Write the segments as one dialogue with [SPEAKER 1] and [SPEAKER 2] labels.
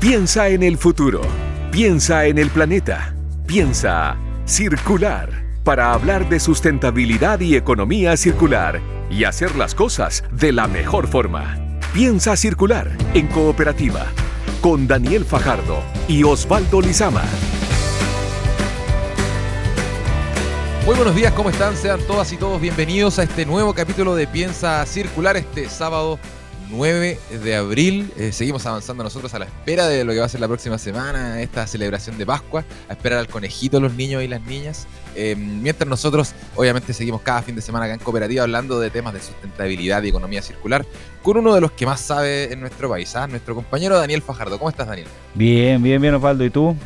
[SPEAKER 1] Piensa en el futuro. Piensa en el planeta. Piensa circular para hablar de sustentabilidad y economía circular y hacer las cosas de la mejor forma. Piensa circular en cooperativa con Daniel Fajardo y Osvaldo Lizama.
[SPEAKER 2] Muy buenos días, ¿cómo están? Sean todas y todos bienvenidos a este nuevo capítulo de Piensa Circular este sábado 9 de abril. Eh, seguimos avanzando nosotros a la espera de lo que va a ser la próxima semana, esta celebración de Pascua, a esperar al conejito, los niños y las niñas. Eh, mientras nosotros, obviamente, seguimos cada fin de semana acá en Cooperativa hablando de temas de sustentabilidad y economía circular con uno de los que más sabe en nuestro país, ¿ah? nuestro compañero Daniel Fajardo. ¿Cómo estás, Daniel?
[SPEAKER 3] Bien, bien, bien, Osvaldo. ¿Y tú?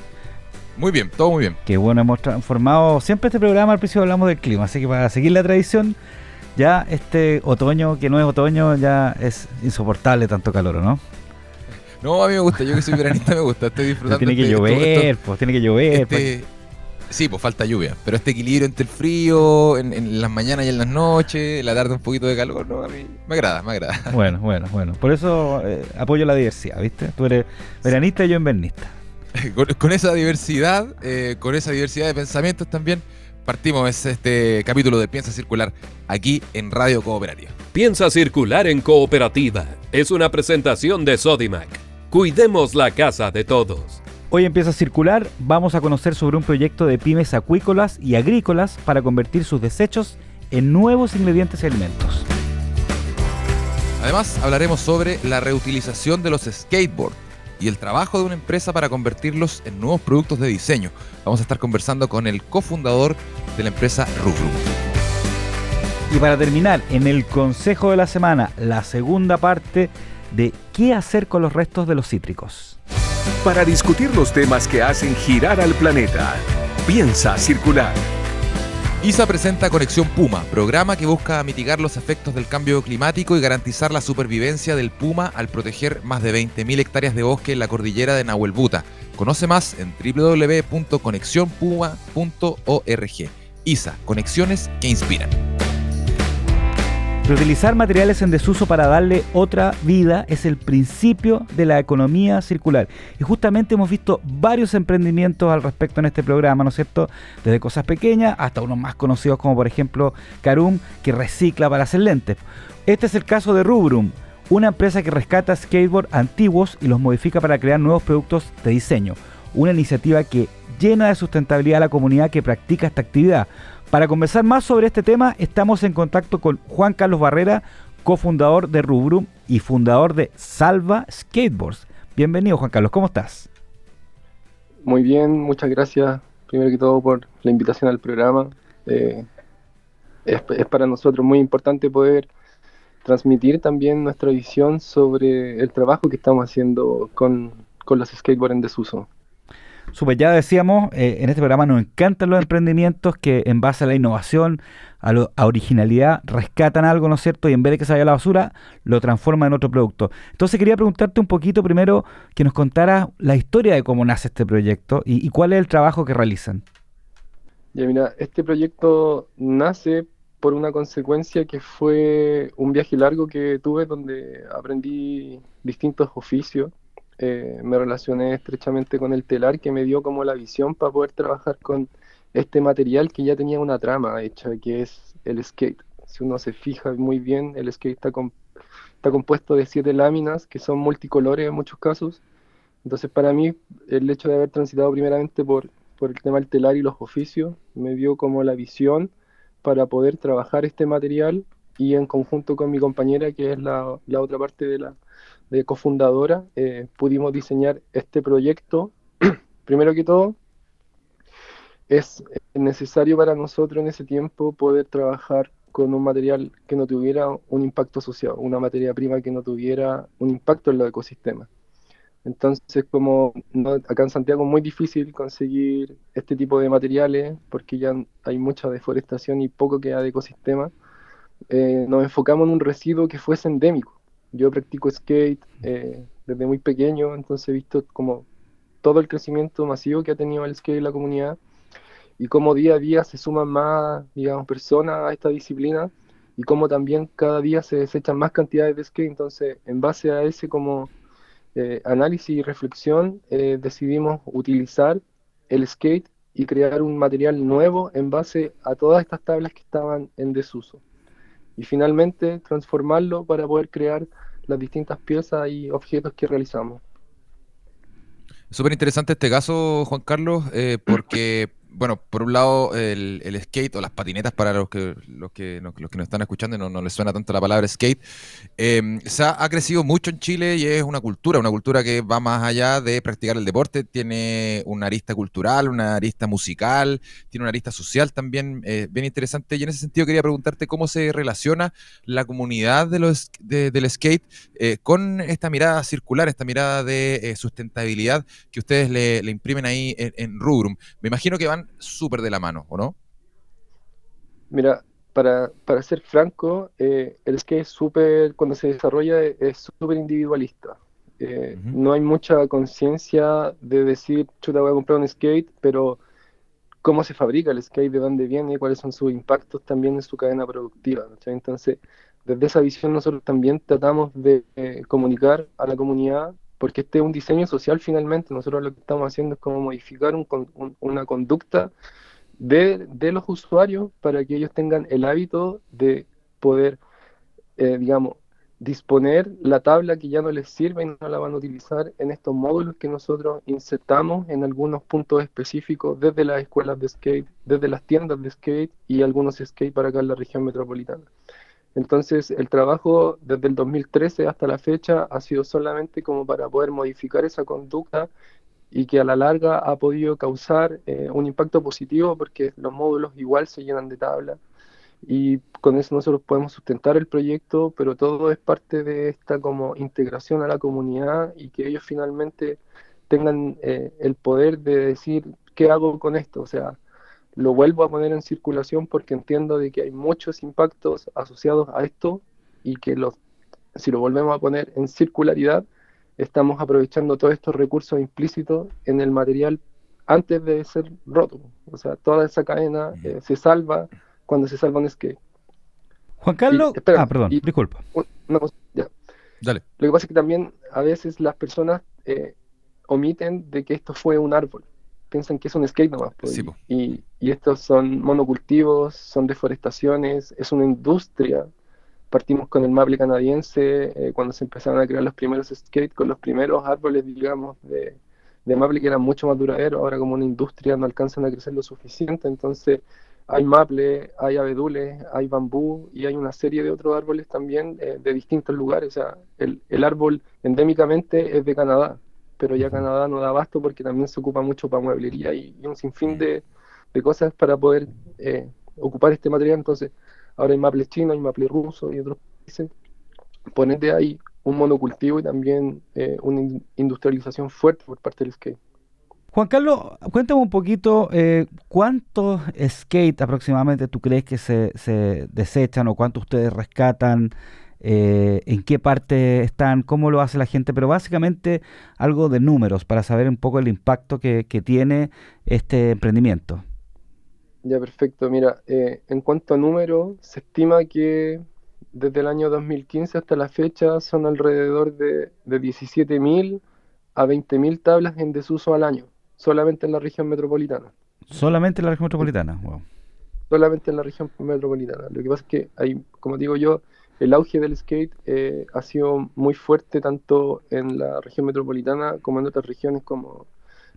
[SPEAKER 2] Muy bien, todo muy bien.
[SPEAKER 3] Qué bueno, hemos transformado siempre este programa. Al principio hablamos del clima, así que para seguir la tradición ya este otoño, que no es otoño, ya es insoportable tanto calor, ¿no?
[SPEAKER 2] No, a mí me gusta, yo que soy veranista me gusta, estoy disfrutando.
[SPEAKER 3] tiene que este, llover, pues tiene que llover.
[SPEAKER 2] Este, sí, pues falta lluvia, pero este equilibrio entre el frío, en, las mañanas y en las noches, en la tarde un poquito de calor, no, a mí me agrada, me agrada.
[SPEAKER 3] Bueno, bueno, bueno, por eso eh, apoyo la diversidad, ¿viste? Tú eres veranista y yo invernista.
[SPEAKER 2] con, esa diversidad, eh, con esa diversidad de pensamientos también, partimos este capítulo de Piensa Circular aquí en Radio Cooperativa.
[SPEAKER 1] Piensa Circular en Cooperativa es una presentación de Sodimac. Cuidemos la casa de todos.
[SPEAKER 3] Hoy empieza a circular, vamos a conocer sobre un proyecto de pymes acuícolas y agrícolas para convertir sus desechos en nuevos ingredientes y alimentos.
[SPEAKER 2] Además, hablaremos sobre la reutilización de los skateboards y el trabajo de una empresa para convertirlos en nuevos productos de diseño. Vamos a estar conversando con el cofundador de la empresa Rubrum.
[SPEAKER 3] Y para terminar, en el consejo de la semana, la segunda parte de qué hacer con los restos de los cítricos.
[SPEAKER 1] Para discutir los temas que hacen girar al planeta, piensa circular.
[SPEAKER 2] ISA presenta Conexión Puma, programa que busca mitigar los efectos del cambio climático y garantizar la supervivencia del puma al proteger más de 20.000 hectáreas de bosque en la cordillera de Nahuelbuta. Conoce más en www.conexionpuma.org. ISA, conexiones que inspiran.
[SPEAKER 3] Reutilizar materiales en desuso para darle otra vida es el principio de la economía circular. Y justamente hemos visto varios emprendimientos al respecto en este programa, ¿no es cierto? Desde cosas pequeñas hasta unos más conocidos como por ejemplo Carum, que recicla para hacer lentes. Este es el caso de Rubrum, una empresa que rescata skateboards antiguos y los modifica para crear nuevos productos de diseño. Una iniciativa que llena de sustentabilidad a la comunidad que practica esta actividad para conversar más sobre este tema, estamos en contacto con Juan Carlos Barrera, cofundador de Rubrum y fundador de Salva Skateboards. Bienvenido, Juan Carlos, ¿cómo estás?
[SPEAKER 4] Muy bien, muchas gracias, primero que todo, por la invitación al programa. Eh, es, para nosotros muy importante poder transmitir también nuestra visión sobre el trabajo que estamos haciendo con, con los skateboards en desuso.
[SPEAKER 3] Super, ya decíamos, eh, en este programa nos encantan los emprendimientos que en base a la innovación, a, la originalidad, rescatan algo, ¿no es cierto? Y en vez de que se vaya a la basura, lo transforman en otro producto. Entonces quería preguntarte un poquito primero que nos contaras la historia de cómo nace este proyecto y, cuál es el trabajo que realizan.
[SPEAKER 4] Ya mira, este proyecto nace por una consecuencia que fue un viaje largo que tuve donde aprendí distintos oficios eh, me relacioné estrechamente con el telar que me dio como la visión para poder trabajar con este material que ya tenía una trama hecha, que es el skate. Si uno se fija muy bien, el skate está, compuesto de siete láminas que son multicolores en muchos casos. Entonces para mí el hecho de haber transitado primeramente por, por el tema del telar y los oficios me dio como la visión para poder trabajar este material y en conjunto con mi compañera, que es la, la otra parte de la, de cofundadora, eh, pudimos diseñar este proyecto. Primero que todo, es necesario para nosotros en ese tiempo poder trabajar con un material que no tuviera un impacto social, una materia prima que no tuviera un impacto en los ecosistemas. Entonces, como acá en Santiago es muy difícil conseguir este tipo de materiales porque ya hay mucha deforestación y poco queda de ecosistema, eh, nos enfocamos en un residuo que fuese endémico. Yo practico skate eh, desde muy pequeño, entonces he visto como todo el crecimiento masivo que ha tenido el skate en la comunidad y cómo día a día se suman más, digamos, personas a esta disciplina y cómo también cada día se desechan más cantidades de skate. Entonces, en base a ese como eh, análisis y reflexión, eh, decidimos utilizar el skate y crear un material nuevo en base a todas estas tablas que estaban en desuso. Y finalmente transformarlo para poder crear las distintas piezas y objetos que realizamos.
[SPEAKER 2] Súper interesante este caso, Juan Carlos, eh, porque bueno, por un lado, el, skate o las patinetas para los que, los que, los, que nos están escuchando no, no, les suena tanto la palabra skate, em, se ha, crecido mucho en Chile y es una cultura, una cultura que va más allá de practicar el deporte, tiene una arista cultural, una arista musical, tiene una arista social también eh, bien interesante. Y en ese sentido quería preguntarte cómo se relaciona la comunidad de los, del skate eh, con esta mirada circular, esta mirada de eh, sustentabilidad que ustedes le, imprimen ahí en, en Rubrum. Me imagino que van súper de la mano, ¿o no?
[SPEAKER 4] Mira, para, para ser franco, eh, el skate es súper, cuando se desarrolla, es súper individualista. Eh, no hay mucha conciencia de decir, chuta, voy a comprar un skate, pero cómo se fabrica el skate, de dónde viene, cuáles son sus impactos también en su cadena productiva. Entonces, desde esa visión nosotros también tratamos de eh, comunicar a la comunidad porque este es un diseño social finalmente, nosotros lo que estamos haciendo es como modificar una conducta de, los usuarios para que ellos tengan el hábito de poder, eh, digamos, disponer la tabla que ya no les sirve y no la van a utilizar en estos módulos que nosotros insertamos en algunos puntos específicos desde las escuelas de skate, desde las tiendas de skate y algunos skate para acá en la región metropolitana. Entonces, el trabajo desde el 2013 hasta la fecha ha sido solamente como para poder modificar esa conducta y que a la larga ha podido causar eh, un impacto positivo porque los módulos igual se llenan de tabla y con eso nosotros podemos sustentar el proyecto, pero todo es parte de esta como integración a la comunidad y que ellos finalmente tengan eh, el poder de decir qué hago con esto, o sea, lo vuelvo a poner en circulación porque entiendo de que hay muchos impactos asociados a esto y que los, si lo volvemos a poner en circularidad, estamos aprovechando todos estos recursos implícitos en el material antes de ser roto. O sea, toda esa cadena eh, se salva cuando se salva un skate.
[SPEAKER 3] Juan Carlos, ah, perdón, disculpa.
[SPEAKER 4] Una cosa, ya. Dale. Lo que pasa es que también a veces las personas eh, omiten de que esto fue un árbol piensan que es un skate nomás. Pues, y, estos son monocultivos, son deforestaciones, es una industria. Partimos con el maple canadiense eh, cuando se empezaron a crear los primeros skates, con los primeros árboles, digamos, de, de maple que eran mucho más duraderos. Ahora, como una industria, no alcanzan a crecer lo suficiente. Entonces, hay maple, hay abedules, hay bambú y hay una serie de otros árboles también eh, de distintos lugares. O sea, el, el árbol endémicamente es de Canadá pero ya Canadá no da abasto porque también se ocupa mucho para mueblería y, un sinfín de, cosas para poder eh, ocupar este material. Entonces, ahora hay maple chino, hay maple ruso y otros países. Ponete ahí un monocultivo y también eh, una industrialización fuerte por parte del skate.
[SPEAKER 3] Juan Carlos, cuéntame un poquito eh, cuántos skate aproximadamente tú crees que se, se desechan o cuántos ustedes rescatan eh, en qué parte están, cómo lo hace la gente, pero básicamente algo de números para saber un poco el impacto que, tiene este emprendimiento.
[SPEAKER 4] Ya, perfecto. Mira, eh, en cuanto a números, se estima que desde el año 2015 hasta la fecha son alrededor de, de 17.000 a 20.000 tablas en desuso al año, solamente en la región metropolitana.
[SPEAKER 3] Solamente en la región metropolitana,
[SPEAKER 4] Solamente en la región metropolitana. Lo que pasa es que hay, como digo yo, el auge del skate eh, ha sido muy fuerte tanto en la región metropolitana como en otras regiones como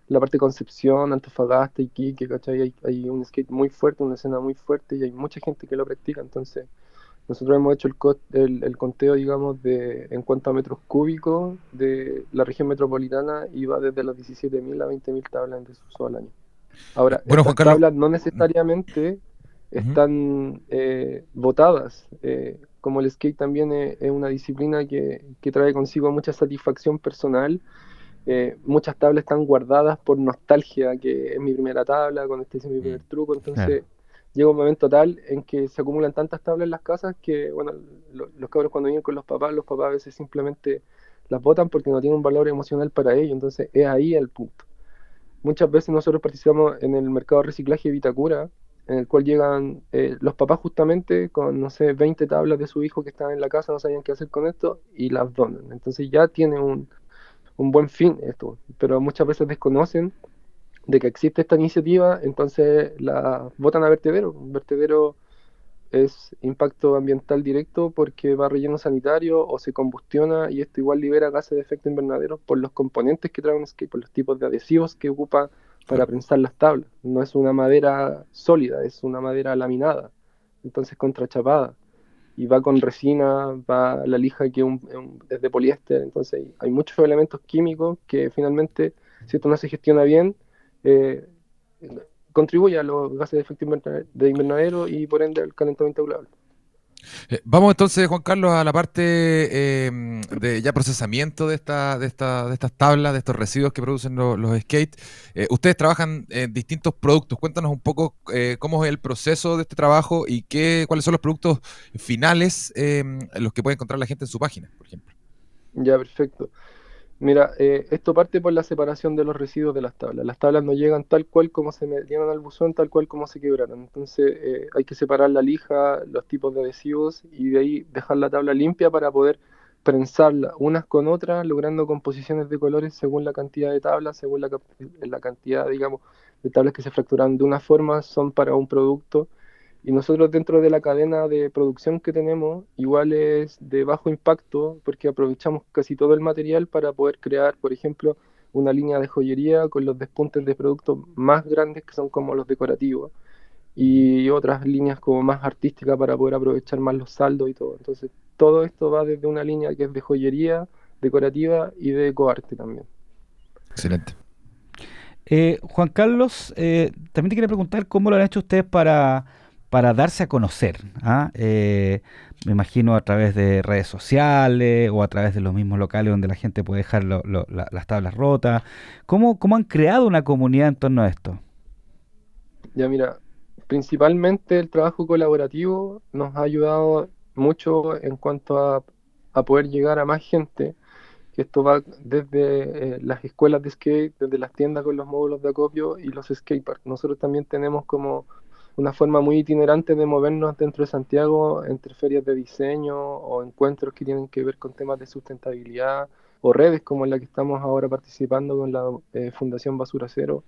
[SPEAKER 4] la parte de Concepción, Antofagasta, Iquique, ¿cachai? Hay, hay un skate muy fuerte, una escena muy fuerte y hay mucha gente que lo practica, entonces nosotros hemos hecho el, el, conteo, digamos, de en cuanto a metros cúbicos de la región metropolitana y va desde los 17.000 a 20.000 tablas en desuso al año. Ahora, bueno, estas tablas no necesariamente están eh, votadas. Eh, como el skate también es, una disciplina que, trae consigo mucha satisfacción personal. Eh, muchas tablas están guardadas por nostalgia, que es mi primera tabla, cuando este es mi primer mm. truco, entonces llega un momento tal en que se acumulan tantas tablas en las casas que, bueno, los cabros cuando vienen con los papás, los papás a veces simplemente las botan porque no tienen un valor emocional para ellos, entonces es ahí el punto. Muchas veces nosotros participamos en el mercado de reciclaje de Vitacura, en el cual llegan eh, los papás justamente con, no sé, 20 tablas de su hijo que están en la casa, no sabían qué hacer con esto, y las donan. Entonces ya tiene un, un buen fin esto, pero muchas veces desconocen de que existe esta iniciativa, entonces la votan a vertedero. Vertedero es impacto ambiental directo porque va relleno sanitario o se combustiona y esto igual libera gases de efecto invernadero por los componentes que trae un por los tipos de adhesivos que ocupa para prensar las tablas. No es una madera sólida, es una madera laminada, entonces contrachapada. Y va con resina, va la lija que es de poliéster, entonces hay muchos elementos químicos que finalmente, si esto no se gestiona bien, eh, contribuye a los gases de efecto de invernadero y por ende al calentamiento global.
[SPEAKER 2] Eh, vamos entonces, Juan Carlos, a la parte eh, de ya procesamiento de, esta, de, esta, de estas tablas, de estos residuos que producen los, skates. ustedes trabajan en distintos productos. Cuéntanos un poco cómo es el proceso de este trabajo y qué, cuáles son los productos finales los que puede encontrar la gente en su página, por ejemplo.
[SPEAKER 4] Ya, perfecto. Mira, eh, esto parte por la separación de los residuos de las tablas. Las tablas no llegan tal cual como se metieron al buzón, tal cual como se quebraron. Entonces eh, hay que separar la lija, los tipos de adhesivos y de ahí dejar la tabla limpia para poder prensarla unas con otras, logrando composiciones de colores según la cantidad de tablas, según la, cantidad, digamos, de tablas que se fracturan de una forma, son para un producto y nosotros dentro de la cadena de producción que tenemos, igual es de bajo impacto, porque aprovechamos casi todo el material para poder crear, por ejemplo, una línea de joyería con los despuntes de productos más grandes que son como los decorativos y otras líneas como más artísticas para poder aprovechar más los saldos y todo. Entonces, todo esto va desde una línea que es de joyería, decorativa y de ecoarte también.
[SPEAKER 2] Excelente.
[SPEAKER 3] Eh, Juan Carlos, eh, también te quería preguntar cómo lo han hecho ustedes para para darse a conocer. ¿ah? Eh, me imagino a través de redes sociales o a través de los mismos locales donde la gente puede dejar las tablas rotas. ¿Cómo, ¿Cómo han creado una comunidad en torno a esto?
[SPEAKER 4] Ya mira, principalmente el trabajo colaborativo nos ha ayudado mucho en cuanto a, poder llegar a más gente. Esto va desde eh, las escuelas de skate, desde las tiendas con los módulos de acopio y los skateparks. Nosotros también tenemos como una forma muy itinerante de movernos dentro de Santiago entre ferias de diseño o encuentros que tienen que ver con temas de sustentabilidad o redes como en la que estamos ahora participando con la eh, Fundación Basura Cero.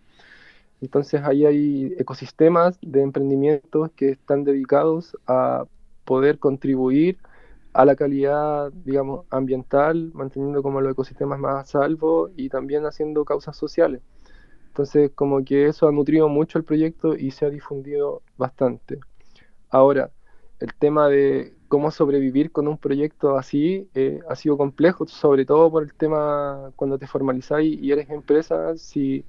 [SPEAKER 4] Entonces ahí hay ecosistemas de emprendimientos que están dedicados a poder contribuir a la calidad, digamos, ambiental, manteniendo como los ecosistemas más a salvo y también haciendo causas sociales. Entonces, como que eso ha nutrido mucho el proyecto y se ha difundido bastante. Ahora, el tema de cómo sobrevivir con un proyecto así eh, ha sido complejo, sobre todo por el tema cuando te formalizáis y eres empresa, si,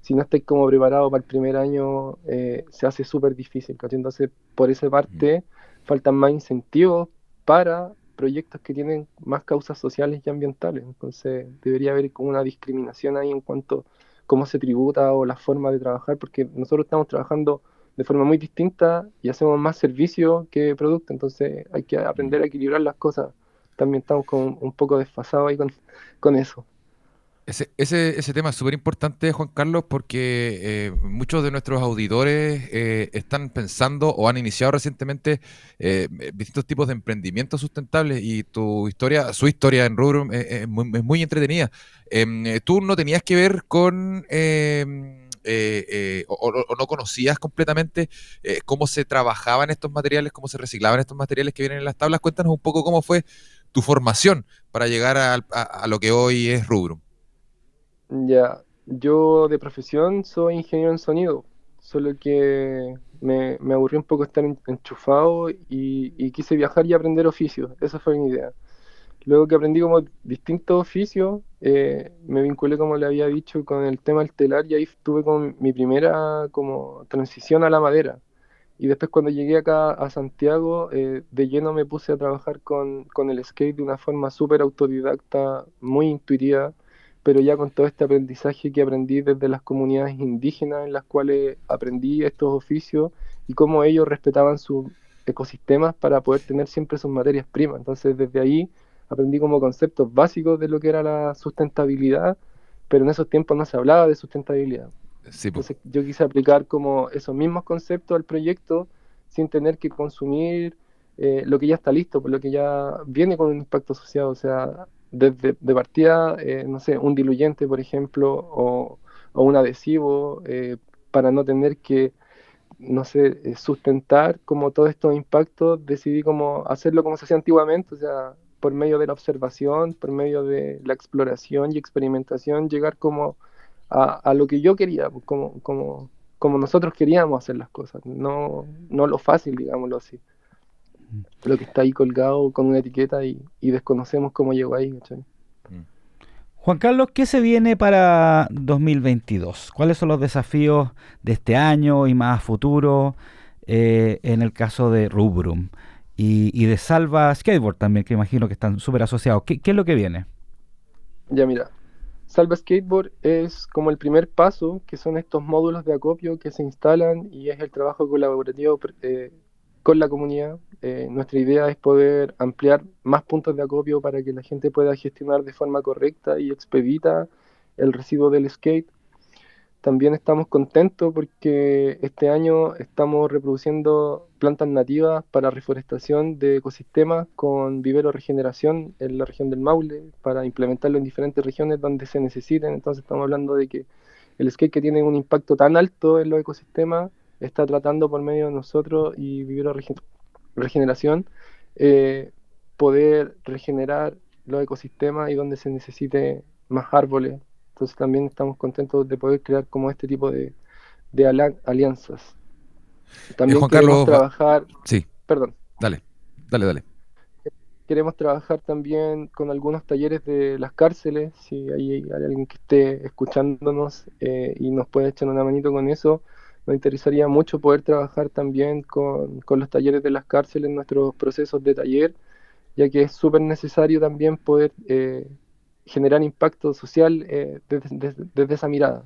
[SPEAKER 4] si no estás como preparado para el primer año, eh, se hace súper difícil. Entonces, por esa parte, faltan más incentivos para proyectos que tienen más causas sociales y ambientales. Entonces, debería haber como una discriminación ahí en cuanto cómo se tributa o la forma de trabajar, porque nosotros estamos trabajando de forma muy distinta y hacemos más servicio que producto, entonces hay que aprender a equilibrar las cosas. También estamos con, un poco desfasados ahí con eso.
[SPEAKER 2] Ese, ese, tema es súper importante, Juan Carlos, porque eh, muchos de nuestros auditores eh, están pensando o han iniciado recientemente eh, distintos tipos de emprendimientos sustentables y tu historia, su historia en Rubrum es, muy, entretenida. Em, tú no tenías que ver con... Em, o, no conocías completamente cómo se trabajaban estos materiales, cómo se reciclaban estos materiales que vienen en las tablas. Cuéntanos un poco cómo fue tu formación para llegar a, a lo que hoy es Rubrum.
[SPEAKER 4] Ya, yo de profesión soy ingeniero en sonido, solo que me, me aburrí un poco estar enchufado y, quise viajar y aprender oficios, esa fue mi idea. Luego que aprendí como distintos oficios, eh, me vinculé, como le había dicho, con el tema del telar y ahí tuve como mi primera como transición a la madera. Y después cuando llegué acá a Santiago, eh, de lleno me puse a trabajar con, con el skate de una forma súper autodidacta, muy intuitiva pero ya con todo este aprendizaje que aprendí desde las comunidades indígenas en las cuales aprendí estos oficios y cómo ellos respetaban sus ecosistemas para poder tener siempre sus materias primas. Entonces desde ahí aprendí como conceptos básicos de lo que era la sustentabilidad, pero en esos tiempos no se hablaba de sustentabilidad. Entonces yo quise aplicar como esos mismos conceptos al proyecto sin tener que consumir eh, lo que ya está listo, por lo que ya viene con un impacto asociado. O sea, desde de partida, eh, no sé, un diluyente, por ejemplo, o, un adhesivo, eh, para no tener que, no sé, eh, sustentar como todos estos impactos, decidí como hacerlo como se hacía antiguamente, o sea, por medio de la observación, por medio de la exploración y experimentación, llegar como a, lo que yo quería, pues, como, como, como nosotros queríamos hacer las cosas, no, no lo fácil, digámoslo así lo que está ahí colgado con una etiqueta y, desconocemos cómo llegó ahí. Mm.
[SPEAKER 3] Juan Carlos, ¿qué se viene para 2022? ¿Cuáles son los desafíos de este año y más a futuro eh, en el caso de Rubrum? Y, de Salva Skateboard también, que imagino que están súper asociados. ¿Qué, ¿Qué, es lo que viene?
[SPEAKER 4] Ya mira, Salva Skateboard es como el primer paso, que son estos módulos de acopio que se instalan y es el trabajo colaborativo eh, con la comunidad. Eh, nuestra idea es poder ampliar más puntos de acopio para que la gente pueda gestionar de forma correcta y expedita el residuo del skate. También estamos contentos porque este año estamos reproduciendo plantas nativas para reforestación de ecosistemas con vivero regeneración en la región del Maule para implementarlo en diferentes regiones donde se necesiten. Entonces estamos hablando de que el skate que tiene un impacto tan alto en los ecosistemas está tratando por medio de nosotros y vivir regeneración eh, poder regenerar los ecosistemas y donde se necesite más árboles. Entonces también estamos contentos de poder crear como este tipo de, alianzas. También
[SPEAKER 2] Juan queremos Carlos,
[SPEAKER 4] trabajar...
[SPEAKER 2] Sí.
[SPEAKER 4] Perdón.
[SPEAKER 2] Dale, dale, dale.
[SPEAKER 4] Queremos trabajar también con algunos talleres de las cárceles, si hay, alguien que esté escuchándonos eh, y nos puede echar una manito con eso nos interesaría mucho poder trabajar también con, los talleres de las cárceles en nuestros procesos de taller, ya que es súper necesario también poder eh, generar impacto social eh, desde esa mirada.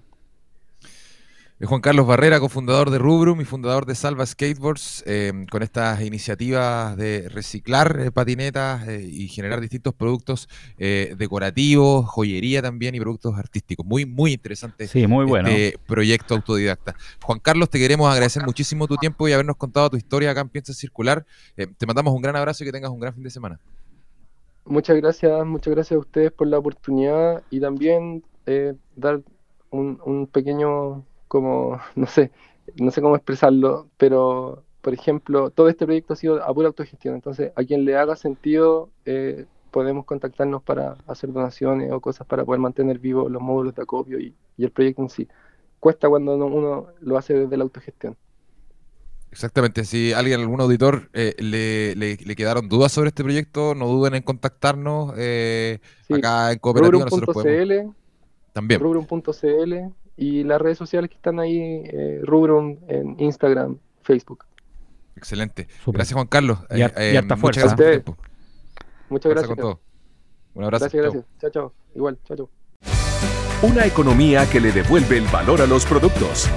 [SPEAKER 2] Juan Carlos Barrera, cofundador de Rubrum y fundador de Salva Skateboards, eh, con estas iniciativas de reciclar eh, patinetas eh, y generar distintos productos decorativos, joyería también y productos artísticos. Muy, muy interesante
[SPEAKER 3] sí, muy bueno.
[SPEAKER 2] este proyecto autodidacta. Juan Carlos, te queremos agradecer muchísimo tu tiempo y habernos contado tu historia acá en Piensa Circular. te mandamos un gran abrazo y que tengas un gran fin de semana.
[SPEAKER 4] Muchas gracias, muchas gracias a ustedes por la oportunidad y también dar un pequeño como, no sé, no sé cómo expresarlo, pero por ejemplo, todo este proyecto ha sido a pura autogestión, entonces a quien le haga sentido eh, podemos contactarnos para hacer donaciones o cosas para poder mantener vivos los módulos de acopio y, el proyecto en sí. Cuesta cuando uno, lo hace desde la autogestión.
[SPEAKER 2] Exactamente, si alguien, algún auditor eh, le, le, quedaron dudas sobre este proyecto, no duden en contactarnos eh, acá en Cooperativa.
[SPEAKER 4] Podemos... También. Rubrum.cl y las redes sociales que están ahí, eh, Rubrum en Instagram, Facebook.
[SPEAKER 2] Excelente. Gracias, Juan Carlos.
[SPEAKER 3] Y, eh, eh,
[SPEAKER 4] muchas gracias. Muchas gracias.
[SPEAKER 2] Un abrazo.
[SPEAKER 4] Gracias, gracias. Chao, chao. Igual, chao, chao.
[SPEAKER 1] Una economía que le devuelve el valor a los productos.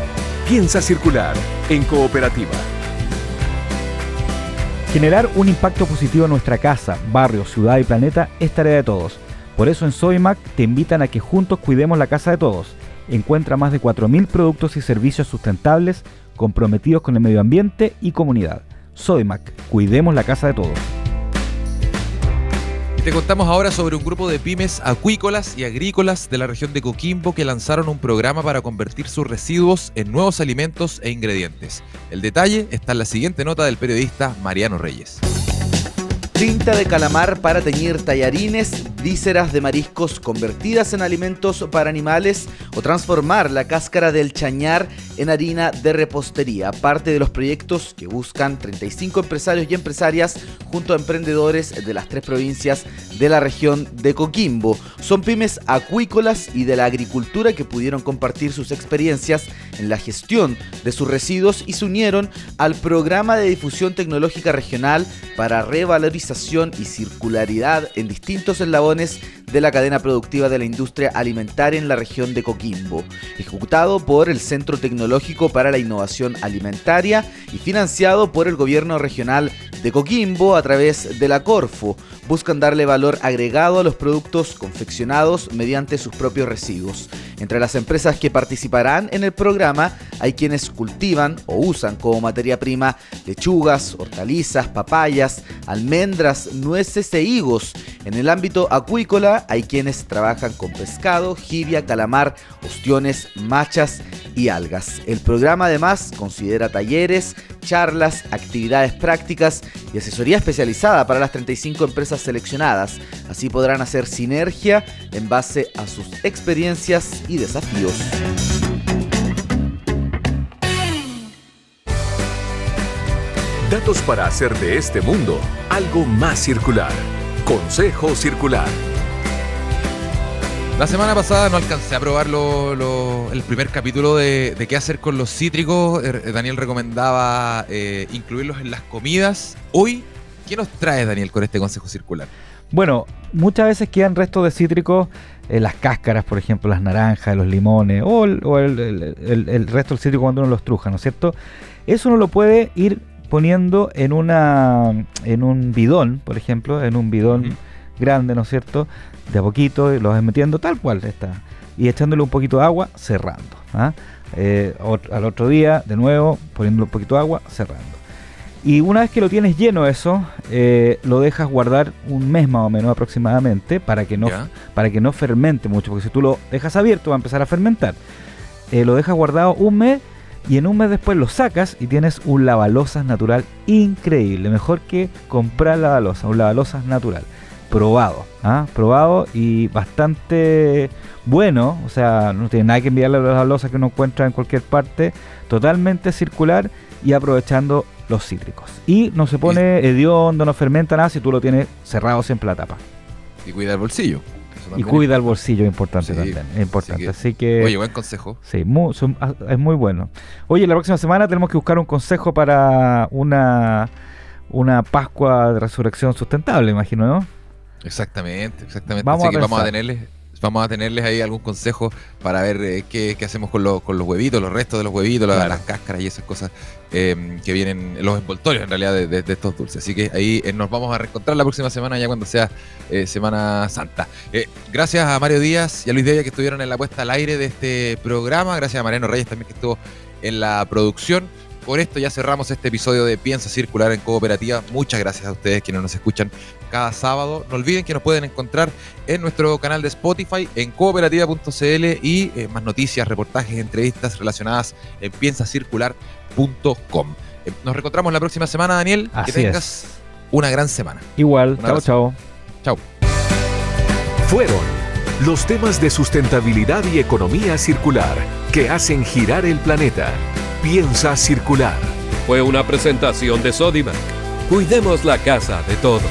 [SPEAKER 1] Piensa circular en cooperativa.
[SPEAKER 3] Generar un impacto positivo en nuestra casa, barrio, ciudad y planeta es tarea de todos. Por eso en Soymac te invitan a que juntos cuidemos la casa de todos encuentra más de 4.000 productos y servicios sustentables comprometidos con el medio ambiente y comunidad. Sodimac, cuidemos la casa de todos.
[SPEAKER 2] Y te contamos ahora sobre un grupo de pymes acuícolas y agrícolas de la región de Coquimbo que lanzaron un programa para convertir sus residuos en nuevos alimentos e ingredientes. El detalle está en la siguiente nota del periodista Mariano Reyes.
[SPEAKER 5] Tinta de calamar para teñir tallarines, vísceras de mariscos convertidas en alimentos para animales o transformar la cáscara del chañar en harina de repostería. Parte de los proyectos que buscan 35 empresarios y empresarias junto a emprendedores de las tres provincias de la región de Coquimbo. Son pymes acuícolas y de la agricultura que pudieron compartir sus experiencias en la gestión de sus residuos y se unieron al programa de difusión tecnológica regional para revalorización y circularidad en distintos eslabones de la cadena productiva de la industria alimentaria en la región de Coquimbo, ejecutado por el Centro Tecnológico para la Innovación Alimentaria y financiado por el Gobierno Regional de Coquimbo a través de la Corfo. Buscan darle valor agregado a los productos confeccionados mediante sus propios residuos. Entre las empresas que participarán en el programa hay quienes cultivan o usan como materia prima lechugas, hortalizas, papayas, almendras, nueces e higos. En el ámbito hay quienes trabajan con pescado, jibia, calamar, ostiones, machas y algas. El programa además considera talleres, charlas, actividades prácticas y asesoría especializada para las 35 empresas seleccionadas. Así podrán hacer sinergia en base a sus experiencias y desafíos.
[SPEAKER 1] Datos para hacer de este mundo algo más circular. Consejo Circular.
[SPEAKER 2] La semana pasada no alcancé a probar el primer capítulo de, qué hacer con los cítricos. Er, Daniel recomendaba eh, incluirlos en las comidas. Hoy, ¿qué nos trae Daniel con este consejo circular?
[SPEAKER 3] Bueno, muchas veces quedan restos de cítricos en las cáscaras, por ejemplo, las naranjas, los limones, o, el, resto del cítrico cuando uno los truja, ¿no es cierto? Eso uno lo puede ir poniendo en, una, en un bidón, por ejemplo, en un bidón grande, ¿no es cierto? De a poquito, los vas metiendo tal cual está. Y echándole un poquito de agua, cerrando. ¿ah? Eh, al otro día, de nuevo, poniéndole un poquito de agua, cerrando. Y una vez que lo tienes lleno eso, eh, lo dejas guardar un mes más o menos aproximadamente para que no, para que no fermente mucho, porque si tú lo dejas abierto va a empezar a fermentar. Eh, lo dejas guardado un mes y en un mes después lo sacas y tienes un lavalosas natural increíble, mejor que comprar lavalosas, un lavalosas natural probado, ¿ah? probado y bastante bueno, o sea, no tiene nada que enviarle a las losas que uno encuentra en cualquier parte, totalmente circular y aprovechando los cítricos. Y no se pone hediondo, no fermenta nada si tú lo tienes cerrado siempre la tapa.
[SPEAKER 2] Y cuida el bolsillo.
[SPEAKER 3] Y cuida el bolsillo, importante también. Importante. Así que,
[SPEAKER 2] oye, buen consejo.
[SPEAKER 3] Sí, ah, es muy bueno. Oye, la próxima semana tenemos que buscar un consejo para una, una Pascua de Resurrección sustentable, imagino, ¿no?
[SPEAKER 2] Exactamente, exactamente. Vamos, a, vamos a tenerles vamos a tenerles ahí algún consejo para ver eh, qué, hacemos con, los huevitos, los restos de los huevitos, las cáscaras y esas cosas em, que vienen, los envoltorios en realidad de, estos dulces. Así que ahí eh, nos vamos a reencontrar la próxima semana, ya cuando sea eh, Semana Santa. gracias a Mario Díaz y a Luis Devia que estuvieron en la puesta al aire de este programa. Gracias a Mariano Reyes también que estuvo en la producción. Por esto ya cerramos este episodio de Piensa Circular en Cooperativa. Muchas gracias a ustedes quienes nos escuchan cada sábado. No olviden que nos pueden encontrar en nuestro canal de Spotify, en cooperativa.cl y eh, más noticias, reportajes, entrevistas relacionadas en piensacircular.com. Eh, nos reencontramos la próxima semana, Daniel. que tengas una gran semana.
[SPEAKER 3] Igual. Chao, chao.
[SPEAKER 2] Chao.
[SPEAKER 1] Fueron los temas de sustentabilidad y economía circular que hacen girar el planeta. Piensa circular.
[SPEAKER 6] Fue una presentación de Sodimac. Cuidemos la casa de todos.